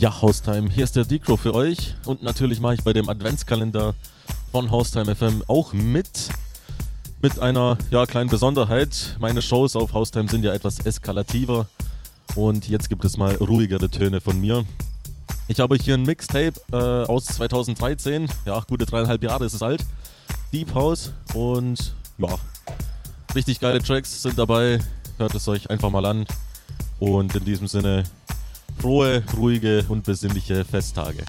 Ja, Haustime, hier ist der Decro für euch und natürlich mache ich bei dem Adventskalender von Haustime FM auch mit. Mit einer ja, kleinen Besonderheit. Meine Shows auf Haustime sind ja etwas eskalativer und jetzt gibt es mal ruhigere Töne von mir. Ich habe hier ein Mixtape äh, aus 2013, ja, gute dreieinhalb Jahre ist es alt. Deep House und ja, richtig geile Tracks sind dabei. Hört es euch einfach mal an. Und in diesem Sinne, frohe, ruhige und besinnliche Festtage.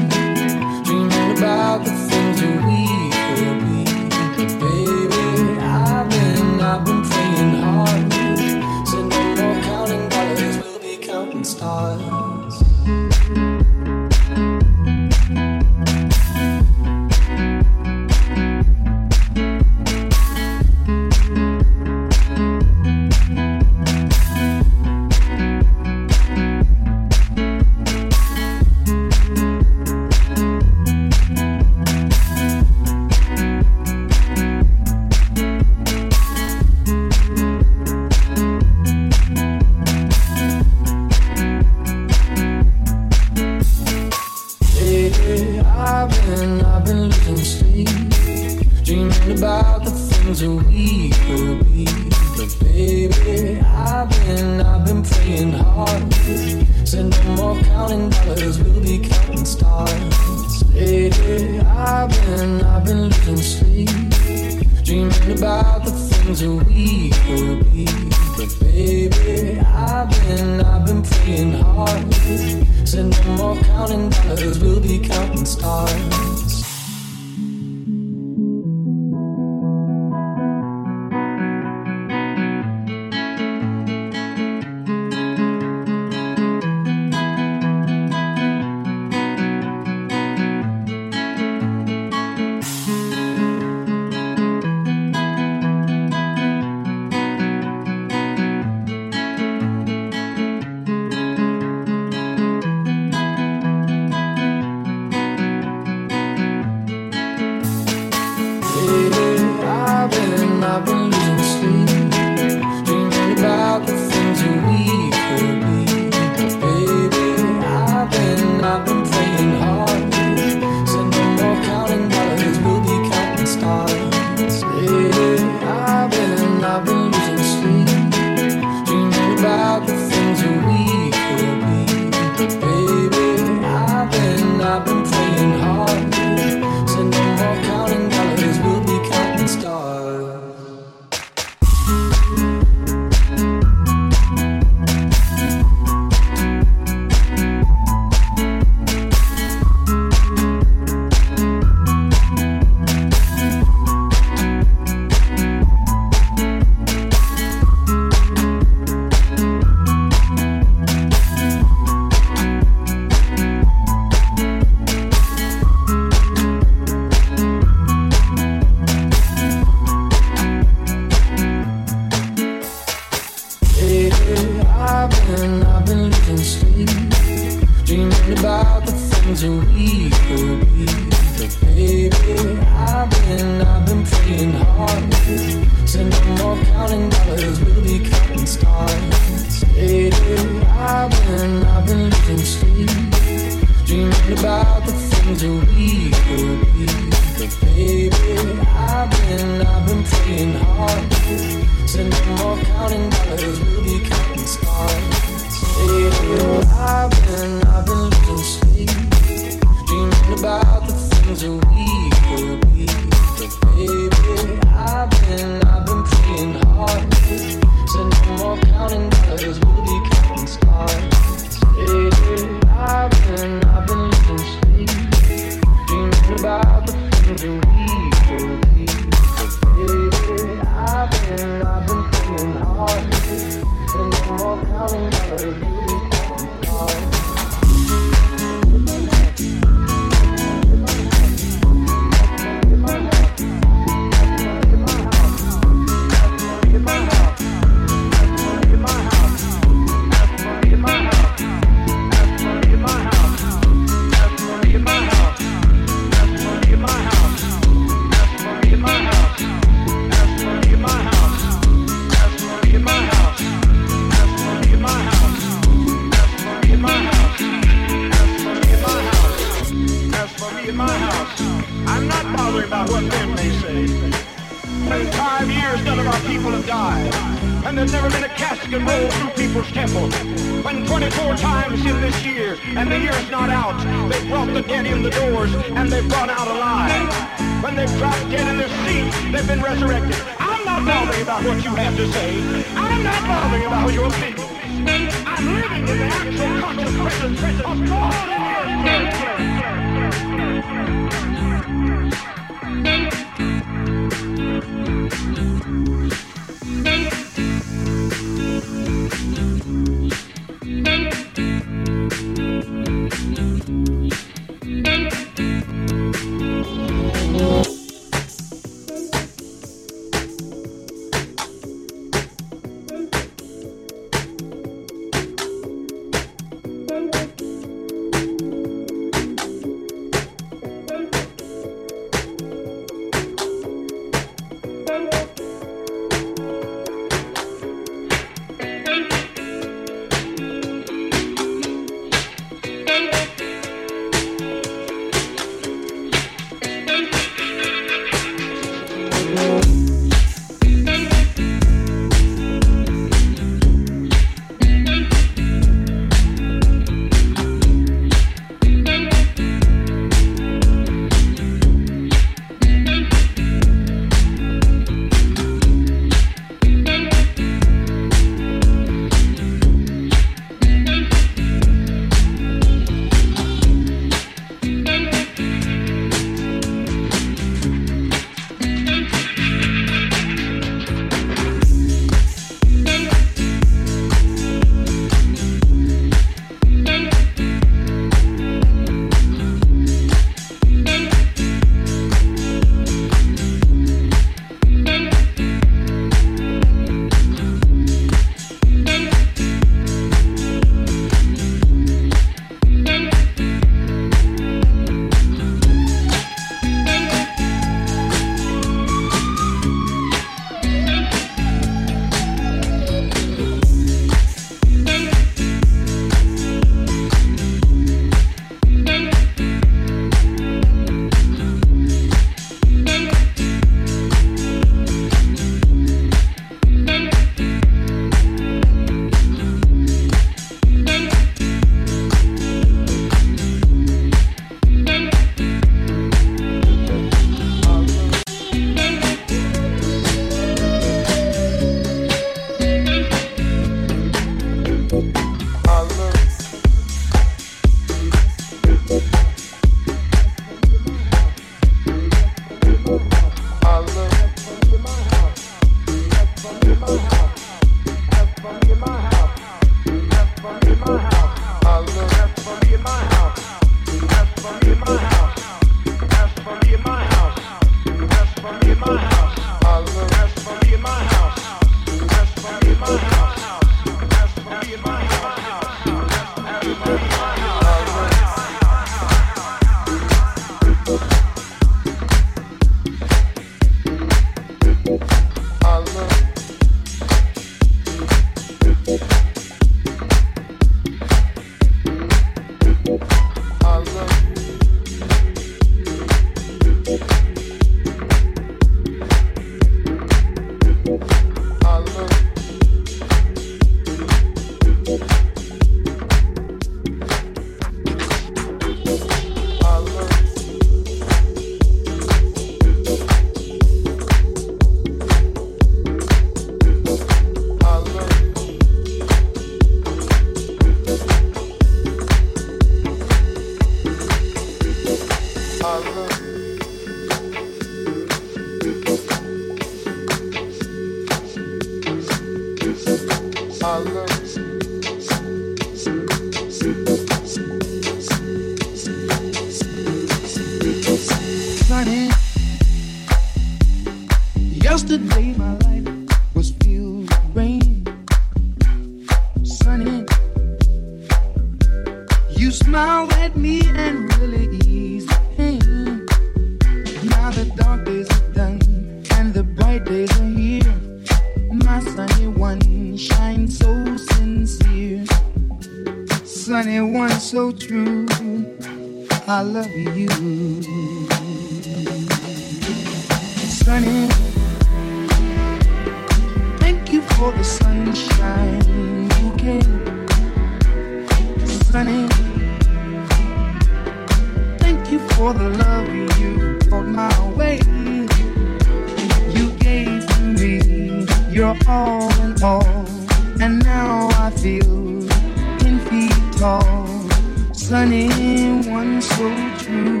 anyone so true.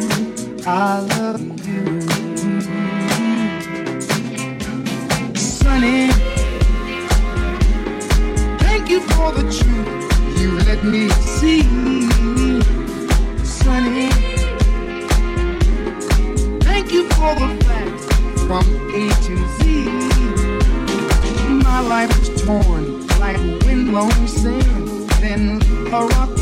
I love you, Sunny. Thank you for the truth you let me see, Sunny. Thank you for the facts from A to Z. My life was torn like windblown sand, then a rock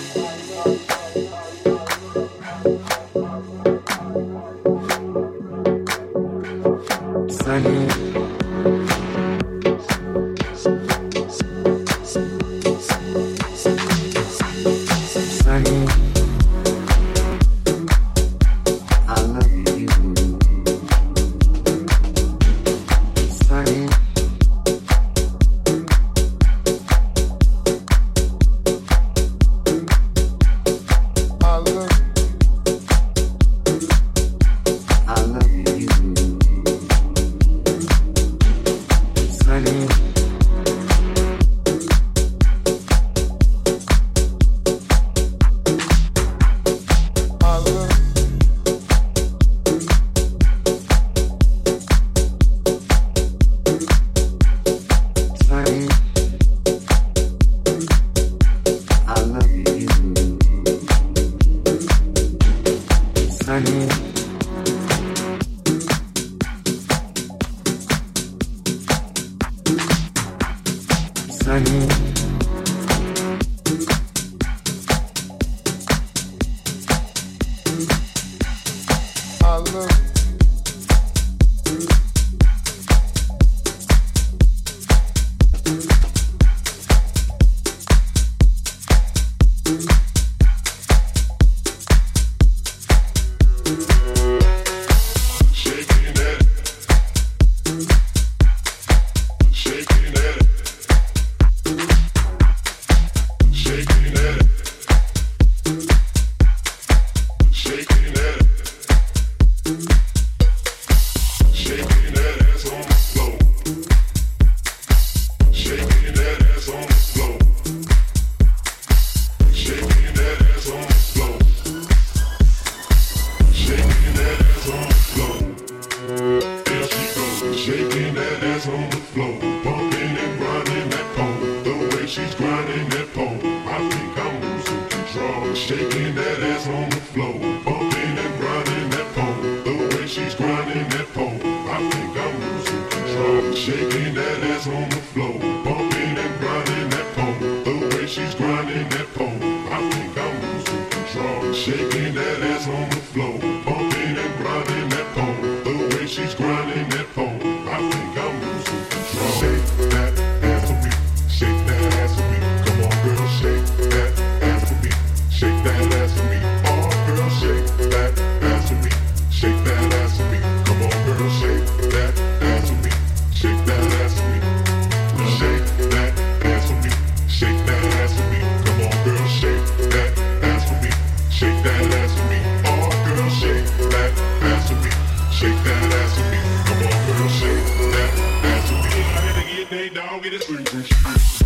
this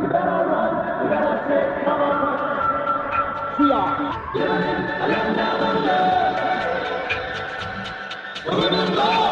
We are. Living in. We're in love.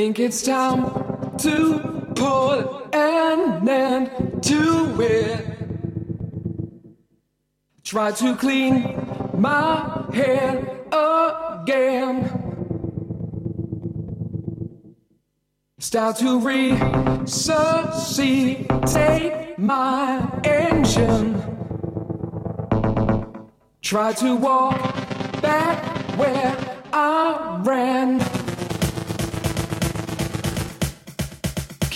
Think it's time to put an end to it. Try to clean my head again. Start to resuscitate my engine. Try to walk back where I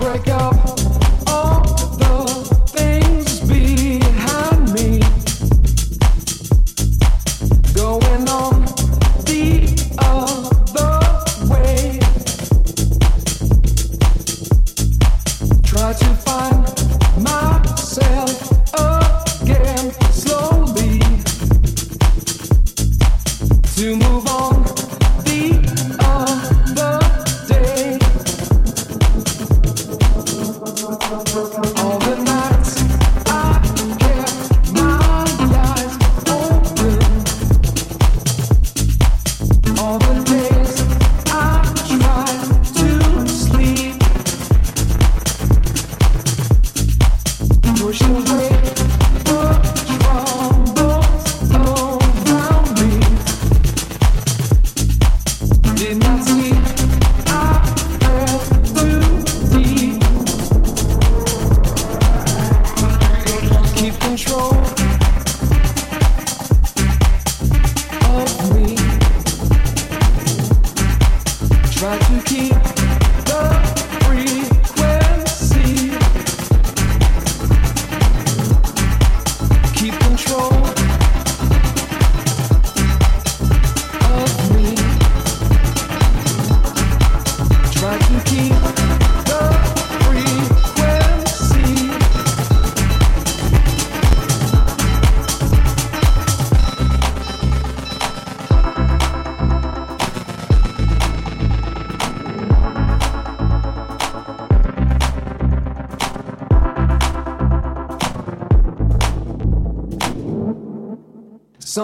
break up.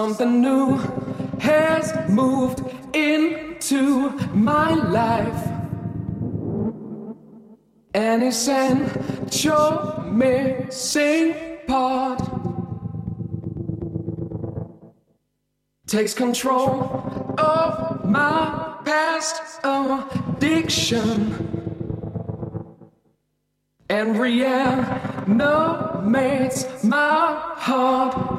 Something new has moved into my life. An essential missing part takes control of my past addiction and reanimates my heart.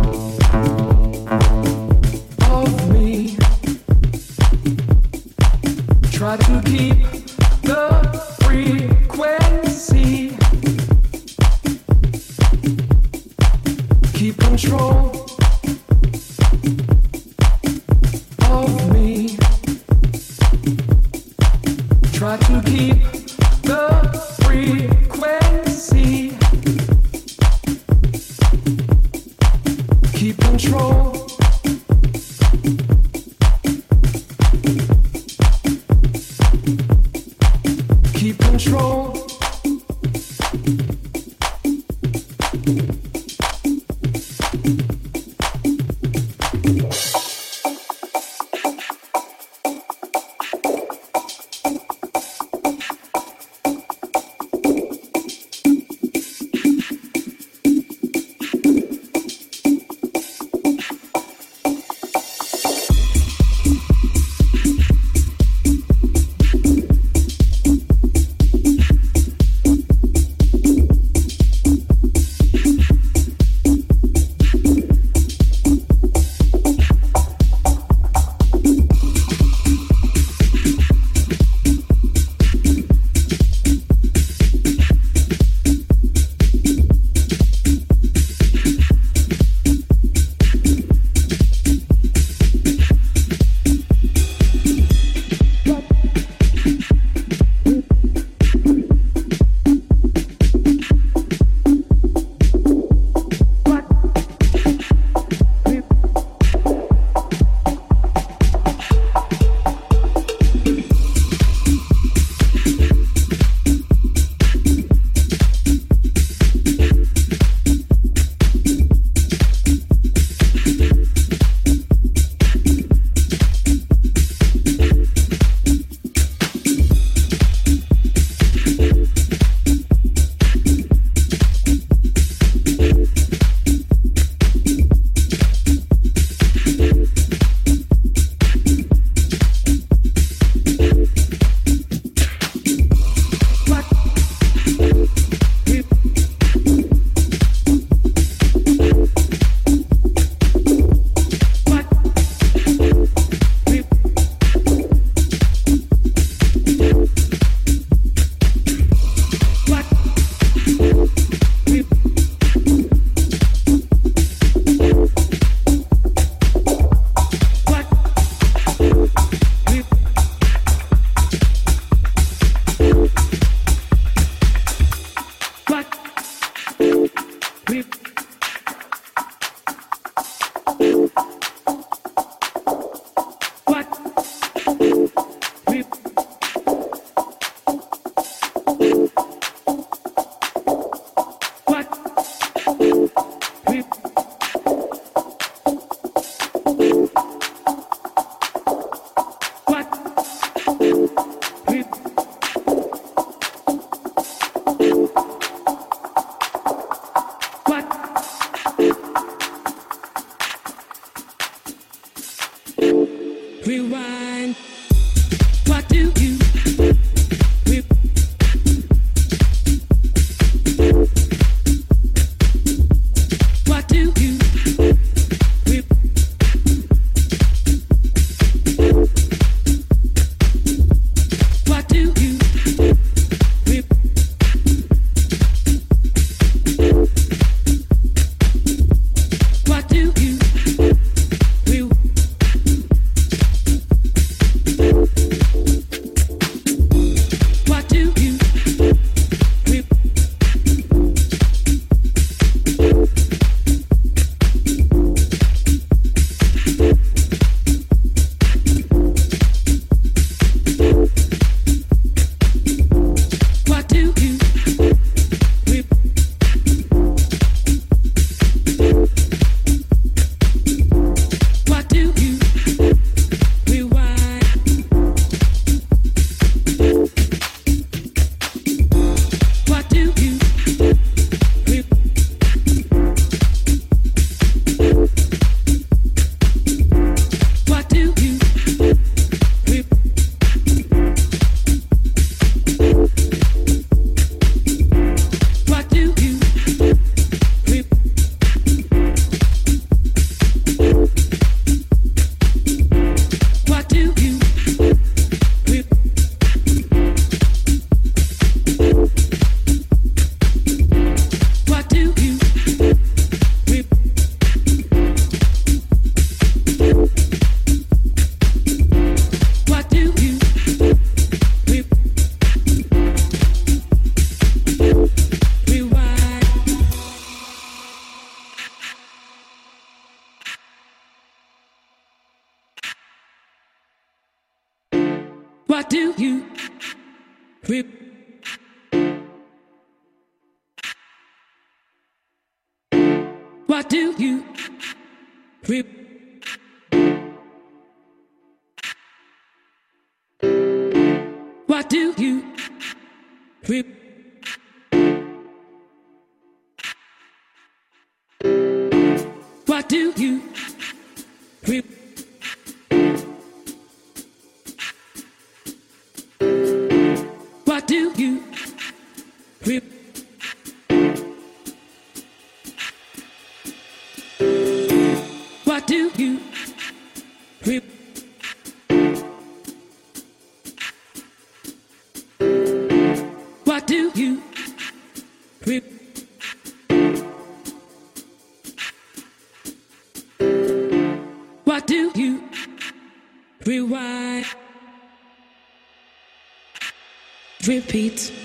Pete.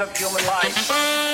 of human life.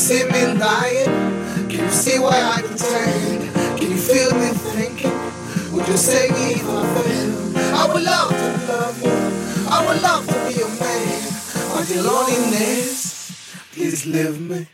See me lying? Can you see why I pretend? Can you feel me thinking? Would you say if I fail? I would love to love you. I would love to be your man. But your loneliness, please leave me.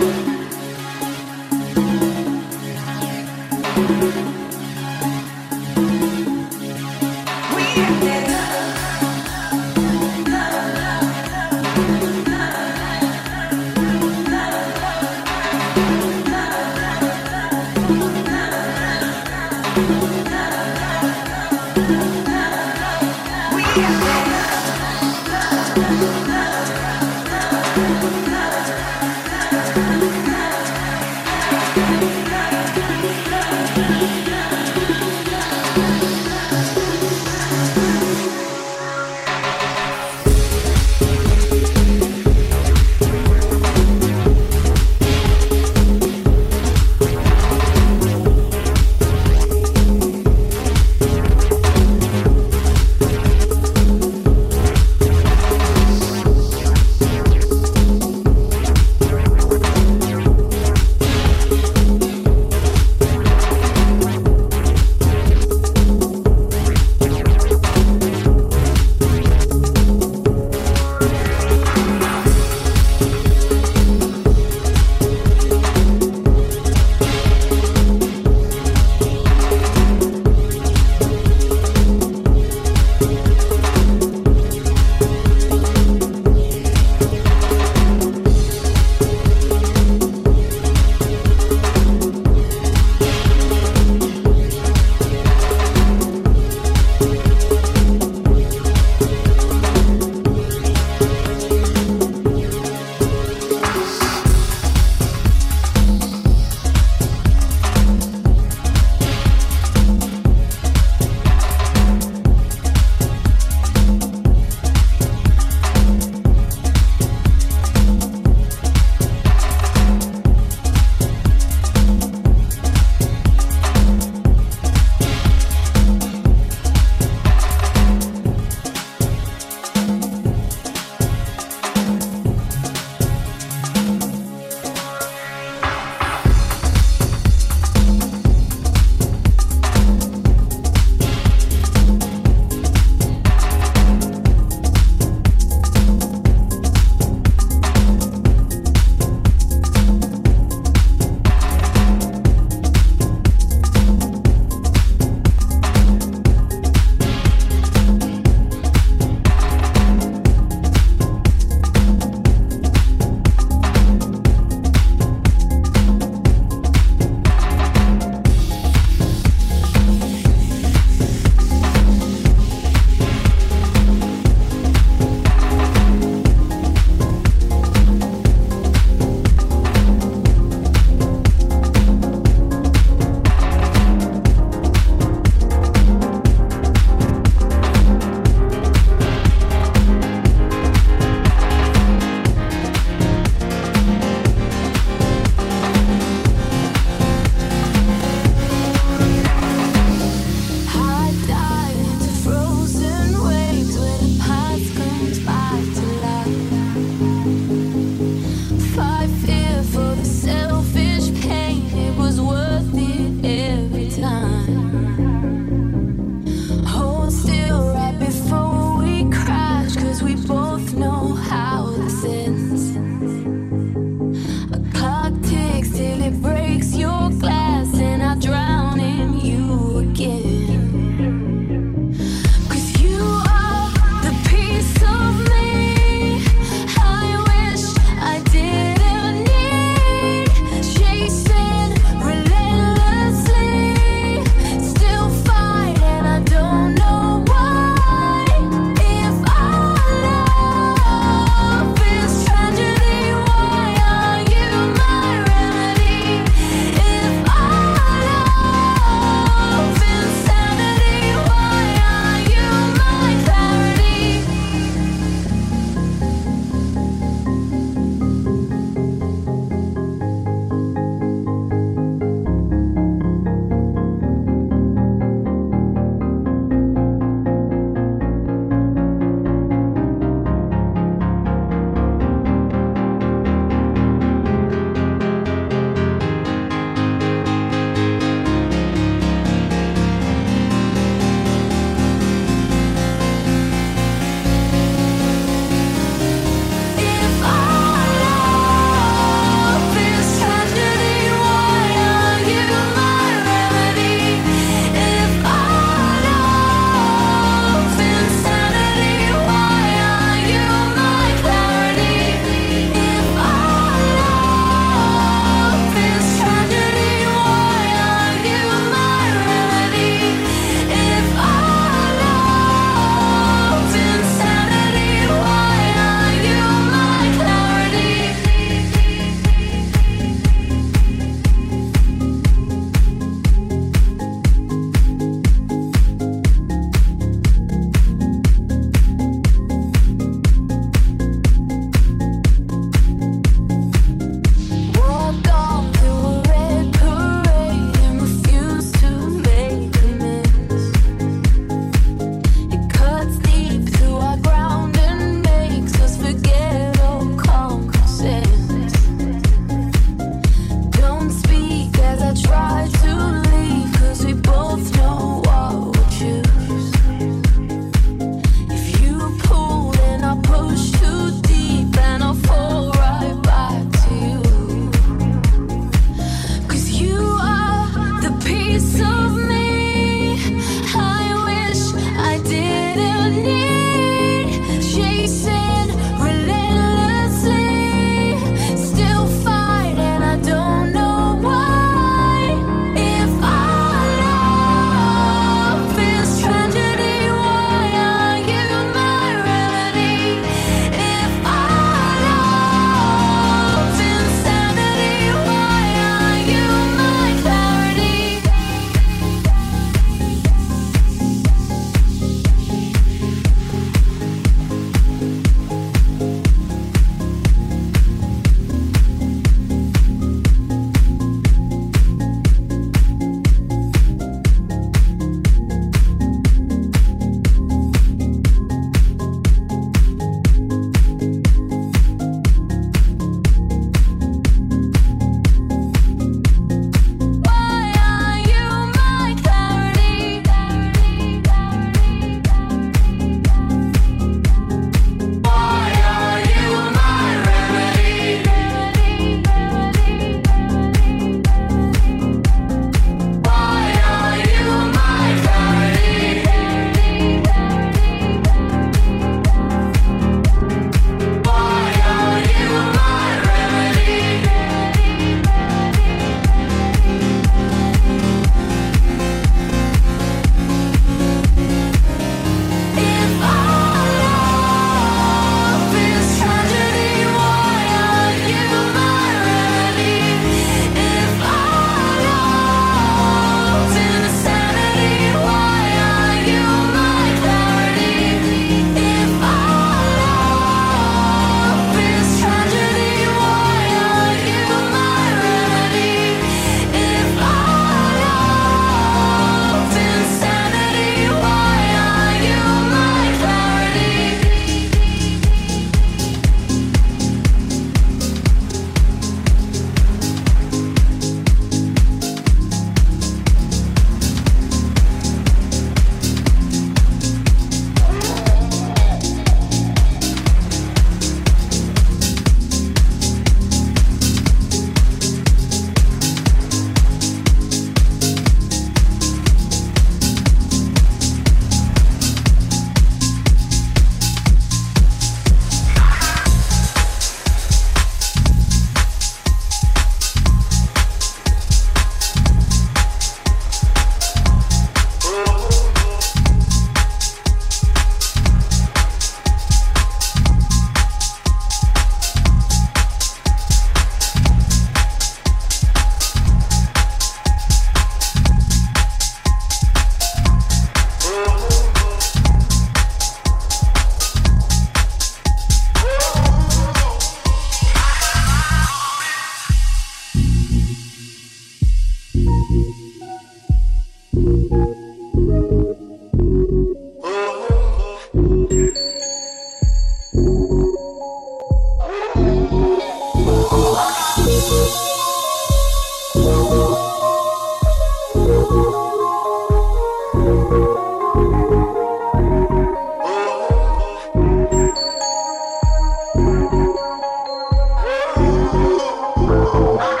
Oh.